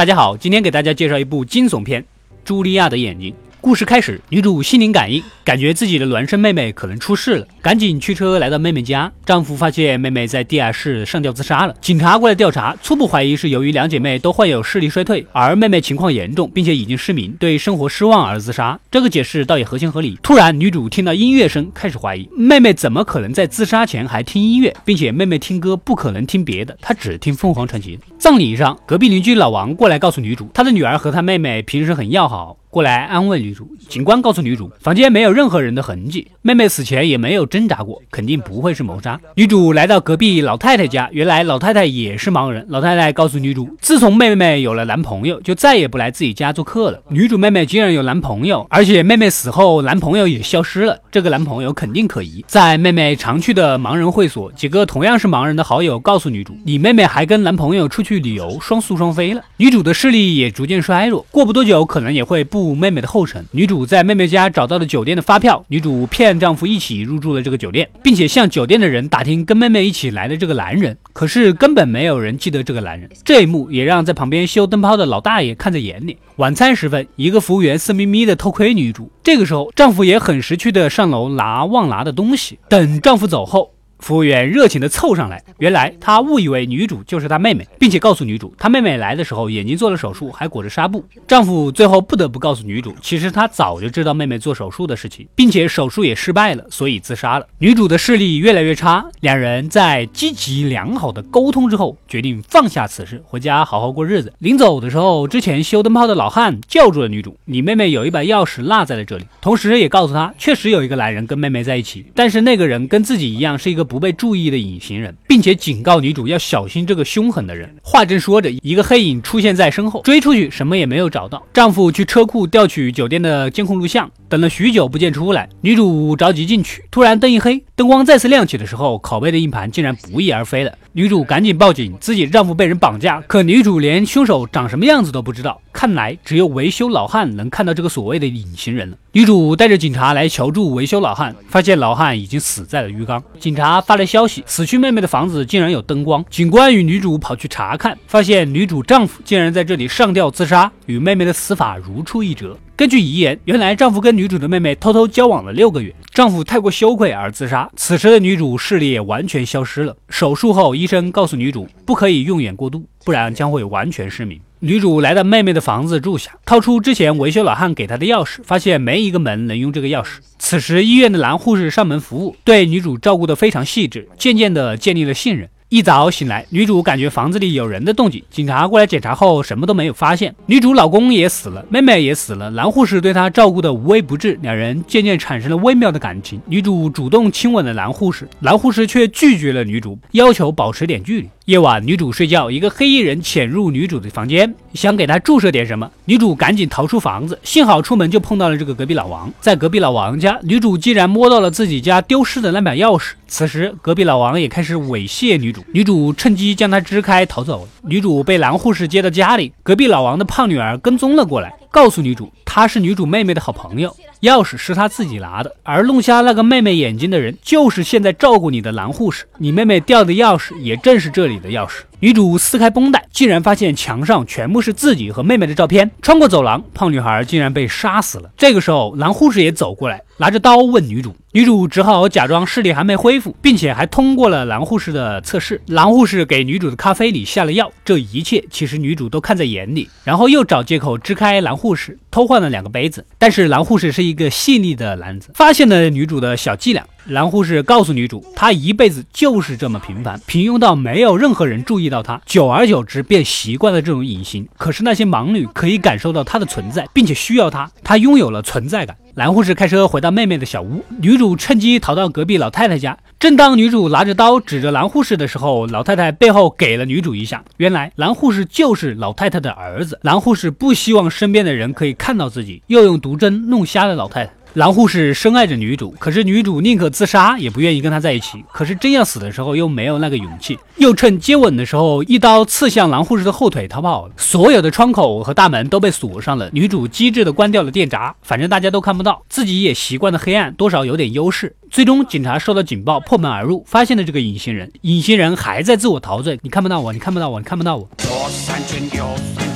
大家好，今天给大家介绍一部惊悚片《茱莉亚的眼睛》。故事开始，女主心灵感应，感觉自己的孪生妹妹可能出事了，赶紧驱车来到妹妹家。丈夫发现妹妹在地下室上吊自杀了，警察过来调查，初步怀疑是由于两姐妹都患有视力衰退，而妹妹情况严重，并且已经失明，对生活失望而自杀。这个解释倒也合情合理。突然，女主听到音乐声，开始怀疑妹妹怎么可能在自杀前还听音乐，并且妹妹听歌不可能听别的，她只听凤凰传奇。葬礼上，隔壁邻居老王过来告诉女主，他的女儿和他妹妹平时很要好。过来安慰女主。警官告诉女主，房间没有任何人的痕迹，妹妹死前也没有挣扎过，肯定不会是谋杀。女主来到隔壁老太太家，原来老太太也是盲人。老太太告诉女主，自从妹妹有了男朋友，就再也不来自己家做客了。女主妹妹竟然有男朋友，而且妹妹死后男朋友也消失了，这个男朋友肯定可疑。在妹妹常去的盲人会所，几个同样是盲人的好友告诉女主，你妹妹还跟男朋友出去旅游，双宿双飞了。女主的视力也逐渐衰弱，过不多久可能也会步。妹妹的后尘，女主在妹妹家找到了酒店的发票，女主骗丈夫一起入住了这个酒店，并且向酒店的人打听跟妹妹一起来的这个男人，可是根本没有人记得这个男人。这一幕也让在旁边修灯泡的老大爷看在眼里。晚餐时分，一个服务员色眯眯的偷窥女主，这个时候丈夫也很识趣的上楼拿忘拿的东西，等丈夫走后。服务员热情地凑上来，原来他误以为女主就是他妹妹，并且告诉女主，他妹妹来的时候眼睛做了手术，还裹着纱布。丈夫最后不得不告诉女主，其实他早就知道妹妹做手术的事情，并且手术也失败了，所以自杀了。女主的视力越来越差，两人在积极良好的沟通之后，决定放下此事，回家好好过日子。临走的时候，之前修灯泡的老汉叫住了女主：“你妹妹有一把钥匙落在了这里。”同时也告诉她，确实有一个男人跟妹妹在一起，但是那个人跟自己一样是一个。不被注意的隐形人，并且警告女主要小心这个凶狠的人。话正说着，一个黑影出现在身后，追出去什么也没有找到。丈夫去车库调取酒店的监控录像，等了许久不见出来，女主着急进去，突然灯一黑，灯光再次亮起的时候，拷贝的硬盘竟然不翼而飞了。女主赶紧报警，自己丈夫被人绑架，可女主连凶手长什么样子都不知道。看来只有维修老汉能看到这个所谓的隐形人了。女主带着警察来求助维修老汉，发现老汉已经死在了浴缸。警察发来消息，死去妹妹的房子竟然有灯光。警官与女主跑去查看，发现女主丈夫竟然在这里上吊自杀，与妹妹的死法如出一辙。根据遗言，原来丈夫跟女主的妹妹偷偷交往了六个月，丈夫太过羞愧而自杀。此时的女主视力也完全消失了。手术后，医生告诉女主不可以用眼过度，不然将会完全失明。女主来到妹妹的房子住下，掏出之前维修老汉给她的钥匙，发现没一个门能用这个钥匙。此时，医院的男护士上门服务，对女主照顾得非常细致，渐渐地建立了信任。一早醒来，女主感觉房子里有人的动静。警察过来检查后，什么都没有发现。女主老公也死了，妹妹也死了，男护士对她照顾的无微不至，两人渐渐产生了微妙的感情。女主主动亲吻了男护士，男护士却拒绝了女主，要求保持点距离。夜晚，女主睡觉，一个黑衣人潜入女主的房间，想给她注射点什么。女主赶紧逃出房子，幸好出门就碰到了这个隔壁老王。在隔壁老王家，女主竟然摸到了自己家丢失的那把钥匙。此时，隔壁老王也开始猥亵女主，女主趁机将他支开逃走。女主被男护士接到家里，隔壁老王的胖女儿跟踪了过来。告诉女主，她是女主妹妹的好朋友，钥匙是她自己拿的，而弄瞎那个妹妹眼睛的人就是现在照顾你的男护士。你妹妹掉的钥匙也正是这里的钥匙。女主撕开绷带，竟然发现墙上全部是自己和妹妹的照片。穿过走廊，胖女孩竟然被杀死了。这个时候，男护士也走过来，拿着刀问女主。女主只好假装视力还没恢复，并且还通过了男护士的测试。男护士给女主的咖啡里下了药，这一切其实女主都看在眼里。然后又找借口支开男护士，偷换了两个杯子。但是男护士是一个细腻的男子，发现了女主的小伎俩。男护士告诉女主，他一辈子就是这么平凡，平庸到没有任何人注意到他，久而久之便习惯了这种隐形。可是那些盲女可以感受到他的存在，并且需要他，他拥有了存在感。男护士开车回到妹妹的小屋，女主趁机逃到隔壁老太太家。正当女主拿着刀指着男护士的时候，老太太背后给了女主一下。原来男护士就是老太太的儿子。男护士不希望身边的人可以看到自己，又用毒针弄瞎了老太太。狼护士深爱着女主，可是女主宁可自杀也不愿意跟他在一起。可是真要死的时候又没有那个勇气，又趁接吻的时候一刀刺向狼护士的后腿逃跑了。所有的窗口和大门都被锁上了，女主机智的关掉了电闸，反正大家都看不到，自己也习惯了黑暗，多少有点优势。最终警察收到警报，破门而入，发现了这个隐形人。隐形人还在自我陶醉，你看不到我，你看不到我，你看不到我。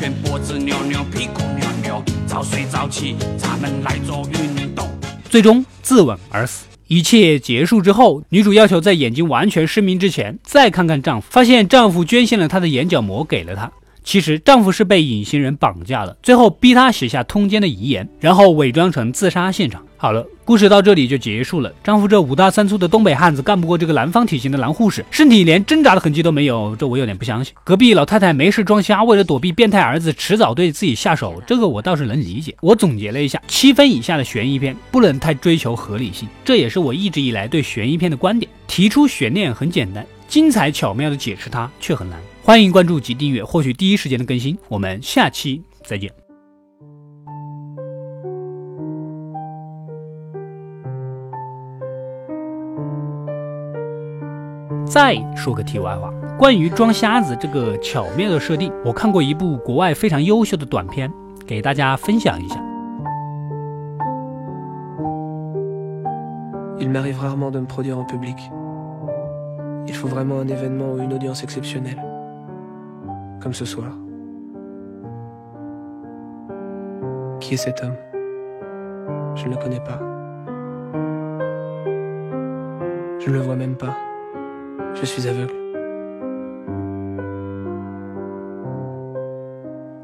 全脖子扭扭，屁股扭扭，早睡早起，咱们来做运动。最终自刎而死。一切结束之后，女主要求在眼睛完全失明之前再看看丈夫，发现丈夫捐献了她的眼角膜给了她。其实丈夫是被隐形人绑架了，最后逼她写下通奸的遗言，然后伪装成自杀现场。好了，故事到这里就结束了。丈夫这五大三粗的东北汉子干不过这个南方体型的男护士，身体连挣扎的痕迹都没有，这我有点不相信。隔壁老太太没事装瞎，为了躲避变态儿子，迟早对自己下手，这个我倒是能理解。我总结了一下，七分以下的悬疑片不能太追求合理性，这也是我一直以来对悬疑片的观点。提出悬念很简单，精彩巧妙的解释它却很难。欢迎关注及订阅，获取第一时间的更新。我们下期再见。再说个题外话，关于装瞎子这个巧妙的设定，我看过一部国外非常优秀的短片，给大家分享一下。Il m'arrive rarement de me produire en public. Il faut vraiment un événement ou une audience exceptionnelle, comme ce soir. Qui est cet homme Je ne le connais pas. Je ne le vois même pas. Je suis aveugle.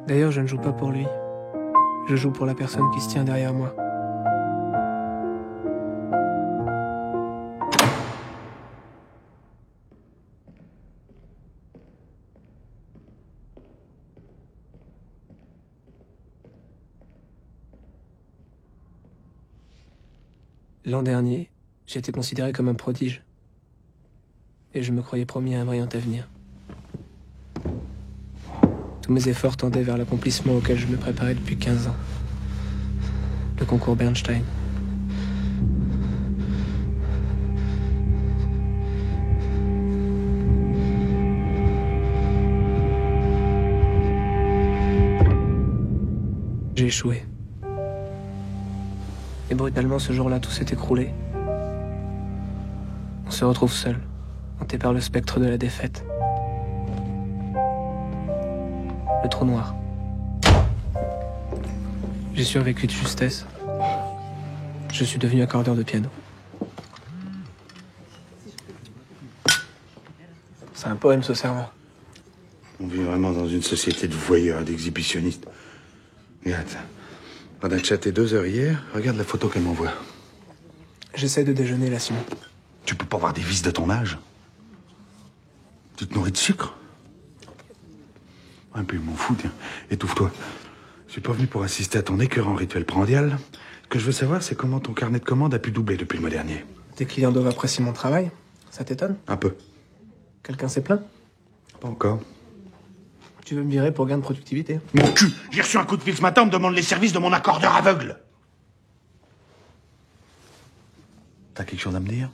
D'ailleurs, je ne joue pas pour lui. Je joue pour la personne qui se tient derrière moi. L'an dernier, j'ai été considéré comme un prodige et je me croyais promis un brillant avenir. Tous mes efforts tendaient vers l'accomplissement auquel je me préparais depuis 15 ans. Le concours Bernstein. J'ai échoué. Et brutalement, ce jour-là, tout s'est écroulé. On se retrouve seul hanté par le spectre de la défaite. Le trou noir. J'ai survécu de justesse. Je suis devenu accordeur de piano. C'est un poème, ce serment. On vit vraiment dans une société de voyeurs, d'exhibitionnistes. Regarde, pendant que chaté deux heures hier, regarde la photo qu'elle m'envoie. J'essaie de déjeuner là, Simon. Tu peux pas voir des vices de ton âge tu te nourris de sucre Un peu, m'en fous, tiens. Étouffe-toi. Je suis pas venu pour assister à ton écœurant rituel prandial. Ce que je veux savoir, c'est comment ton carnet de commandes a pu doubler depuis le mois dernier. Tes clients doivent apprécier mon travail Ça t'étonne Un peu. Quelqu'un s'est plaint Pas encore. Tu veux me virer pour gain de productivité Mon cul J'ai reçu un coup de fil ce matin, on me demande les services de mon accordeur aveugle. T'as quelque chose à me dire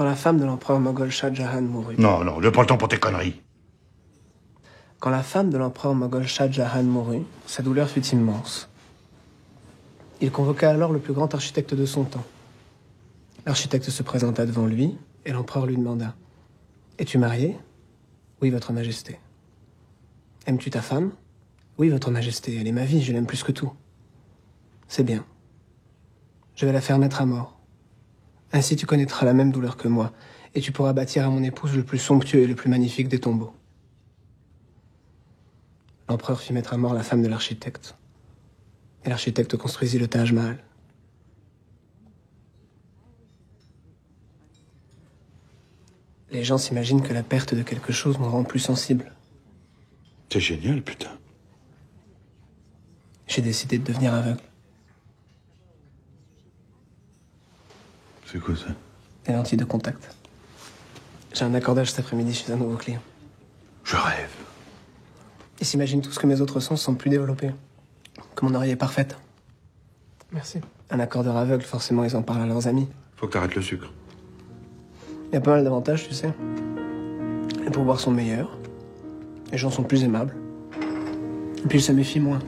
Quand la femme de l'empereur moghol Shah Jahan mourut. Non, non, ne pas le temps pour tes conneries. Quand la femme de l'empereur moghol Shah Jahan mourut, sa douleur fut immense. Il convoqua alors le plus grand architecte de son temps. L'architecte se présenta devant lui et l'empereur lui demanda Es-tu marié? Oui, Votre Majesté. Aimes-tu ta femme? Oui, Votre Majesté, elle est ma vie, je l'aime plus que tout. C'est bien. Je vais la faire mettre à mort. Ainsi tu connaîtras la même douleur que moi, et tu pourras bâtir à mon épouse le plus somptueux et le plus magnifique des tombeaux. L'empereur fit mettre à mort la femme de l'architecte. Et l'architecte construisit le Taj Mahal. Les gens s'imaginent que la perte de quelque chose nous rend plus sensibles. C'est génial, putain. J'ai décidé de devenir aveugle. C'est quoi ça Des lentilles de contact. J'ai un accordage cet après-midi chez un nouveau client. Je rêve. Il s'imagine tout ce que mes autres sens sont plus développés. Que mon oreille est parfaite. Merci. Un accordeur aveugle, forcément, ils en parlent à leurs amis. Faut que t'arrêtes le sucre. Il y a pas mal d'avantages, tu sais. Les pourboires sont meilleurs. Les gens sont plus aimables. Et puis ils se méfient moins.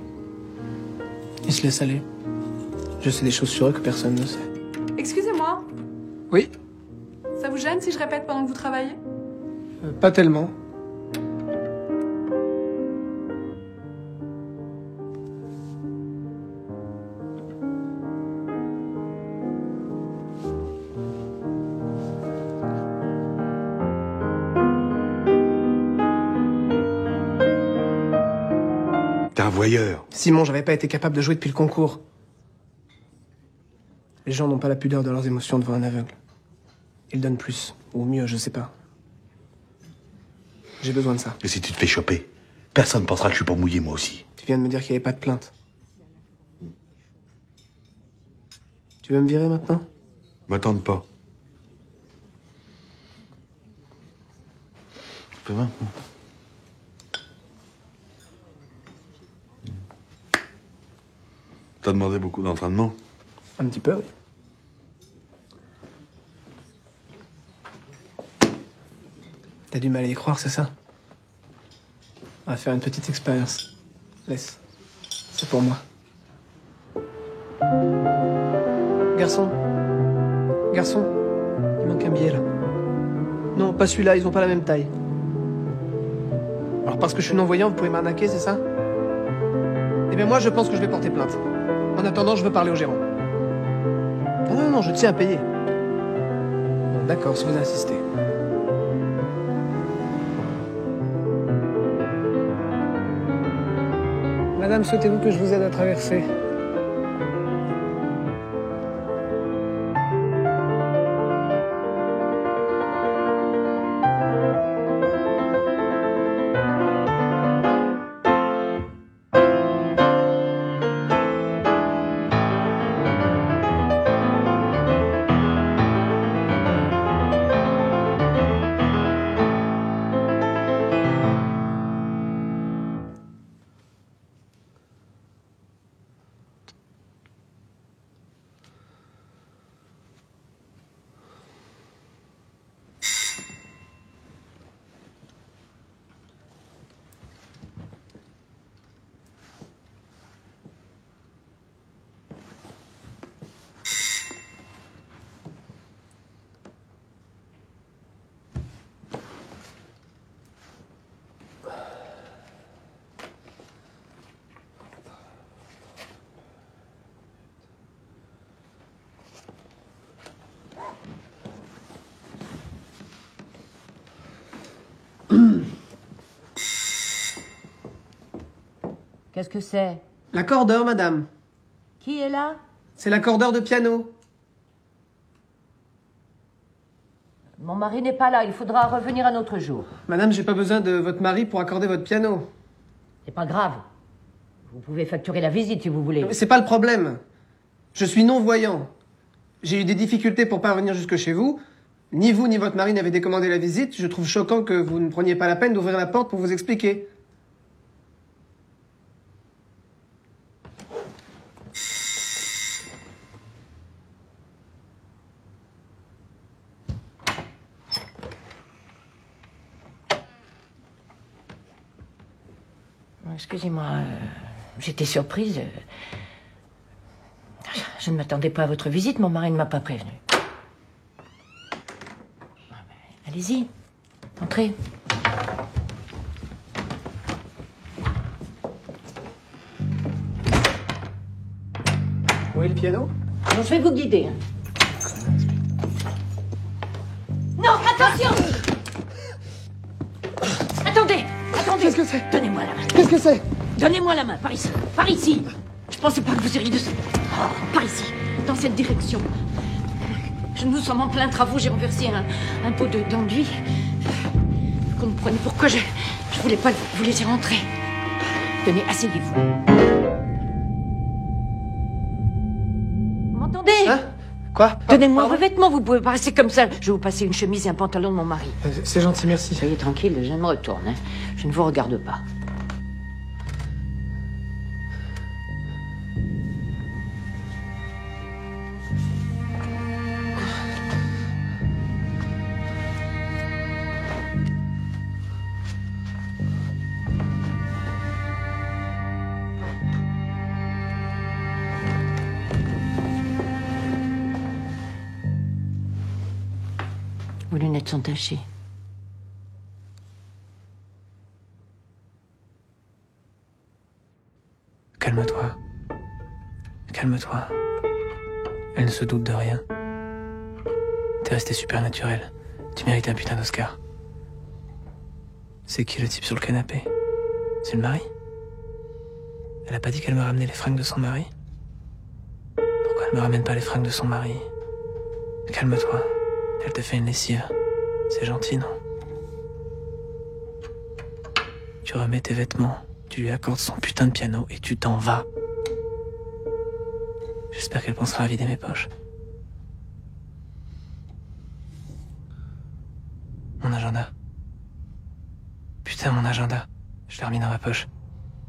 Ils se laissent aller. Je sais des choses sur eux que personne ne sait. Oui Ça vous gêne si je répète pendant que vous travaillez? Euh, Pas tellement. T'es un voyeur. Simon, j'avais pas été capable de jouer depuis le concours. Les gens n'ont pas la pudeur de leurs émotions devant un aveugle. Ils donnent plus. Ou mieux, je sais pas. J'ai besoin de ça. Et si tu te fais choper, personne pensera que je suis pas mouillé moi aussi. Tu viens de me dire qu'il n'y avait pas de plainte. Tu veux me virer maintenant? M'attende pas. Fais voir. T'as demandé beaucoup d'entraînement? Un petit peu, oui. T'as du mal à y croire, c'est ça? On va faire une petite expérience. Laisse. C'est pour moi. Garçon. Garçon. Il manque un billet, là. Non, pas celui-là, ils ont pas la même taille. Alors parce que je suis non-voyant, vous pouvez m'arnaquer, c'est ça? Eh bien moi, je pense que je vais porter plainte. En attendant, je veux parler au gérant. Non, non, non, je tiens à payer. D'accord, si vous insistez. Madame, souhaitez-vous que je vous aide à traverser? Qu'est-ce que c'est? L'accordeur, madame. Qui est là? C'est l'accordeur de piano. Mon mari n'est pas là, il faudra revenir un autre jour. Madame, j'ai pas besoin de votre mari pour accorder votre piano. C'est pas grave. Vous pouvez facturer la visite si vous voulez. C'est pas le problème. Je suis non-voyant. J'ai eu des difficultés pour parvenir jusque chez vous. Ni vous ni votre mari n'avez décommandé la visite. Je trouve choquant que vous ne preniez pas la peine d'ouvrir la porte pour vous expliquer. Excusez-moi, euh, j'étais surprise. Je ne m'attendais pas à votre visite, mon mari ne m'a pas prévenu. Allez-y, entrez. Où est le piano? Je vais vous guider. Non, attention Attendez, attendez Qu'est-ce que c'est? Donnez-moi la main. Qu'est-ce que c'est? Donnez-moi la main, par ici. Par ici. Je pensais pas que vous iriez de ça. Oh, par ici, dans cette direction. Je nous sommes en plein travaux, j'ai renversé un, un pot de- d'enduit. Vous comprenez pourquoi je, je voulais pas vous laisser rentrer. Tenez, asseyez-vous. Vous m'entendez? Hein? Quoi? Donnez-moi vos vêtements, vous pouvez pas rester comme ça. Je vais vous passer une chemise et un pantalon de mon mari. Euh, C'est gentil, merci. Soyez tranquille, je me retourne. hein. Je ne vous regarde pas. Calme-toi. Calme-toi. Elle ne se doute de rien. T'es resté super naturel. Tu mérites un putain d'Oscar. C'est qui le type sur le canapé? C'est le mari? Elle a pas dit qu'elle me ramenait les fringues de son mari? Pourquoi elle me ramène pas les fringues de son mari? Calme-toi. Elle te fait une lessive. C'est gentil, non Tu remets tes vêtements, tu lui accordes son putain de piano et tu t'en vas. J'espère qu'elle pensera à vider mes poches. Mon agenda. Putain, mon agenda. Je l'ai remis dans ma poche.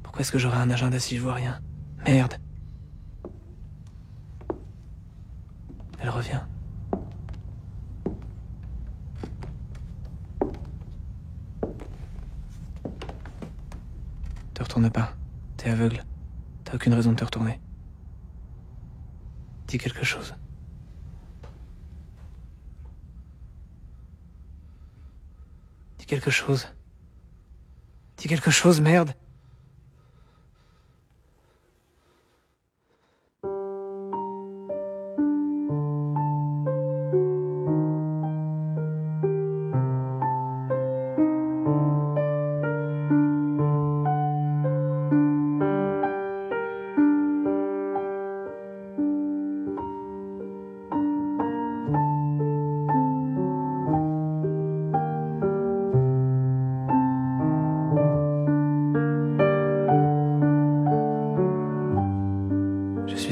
Pourquoi est-ce que j'aurai un agenda si je vois rien? Merde. Elle revient. T'es aveugle. T'as aucune raison de te retourner. Dis quelque chose. Dis quelque chose. Dis quelque chose, merde.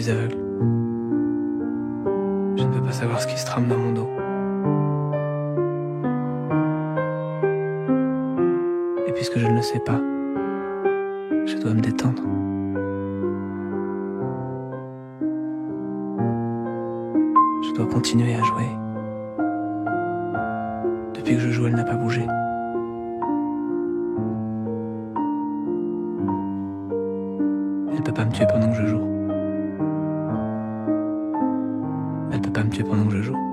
Suis aveugle. Je ne peux pas savoir ce qui se trame dans mon dos. Et puisque je ne le sais pas, je dois me détendre. Je dois continuer à jouer. Depuis que je joue, elle n'a pas bougé. Elle peut pas me tuer pendant que je joue. Peut pas me tuer pendant je.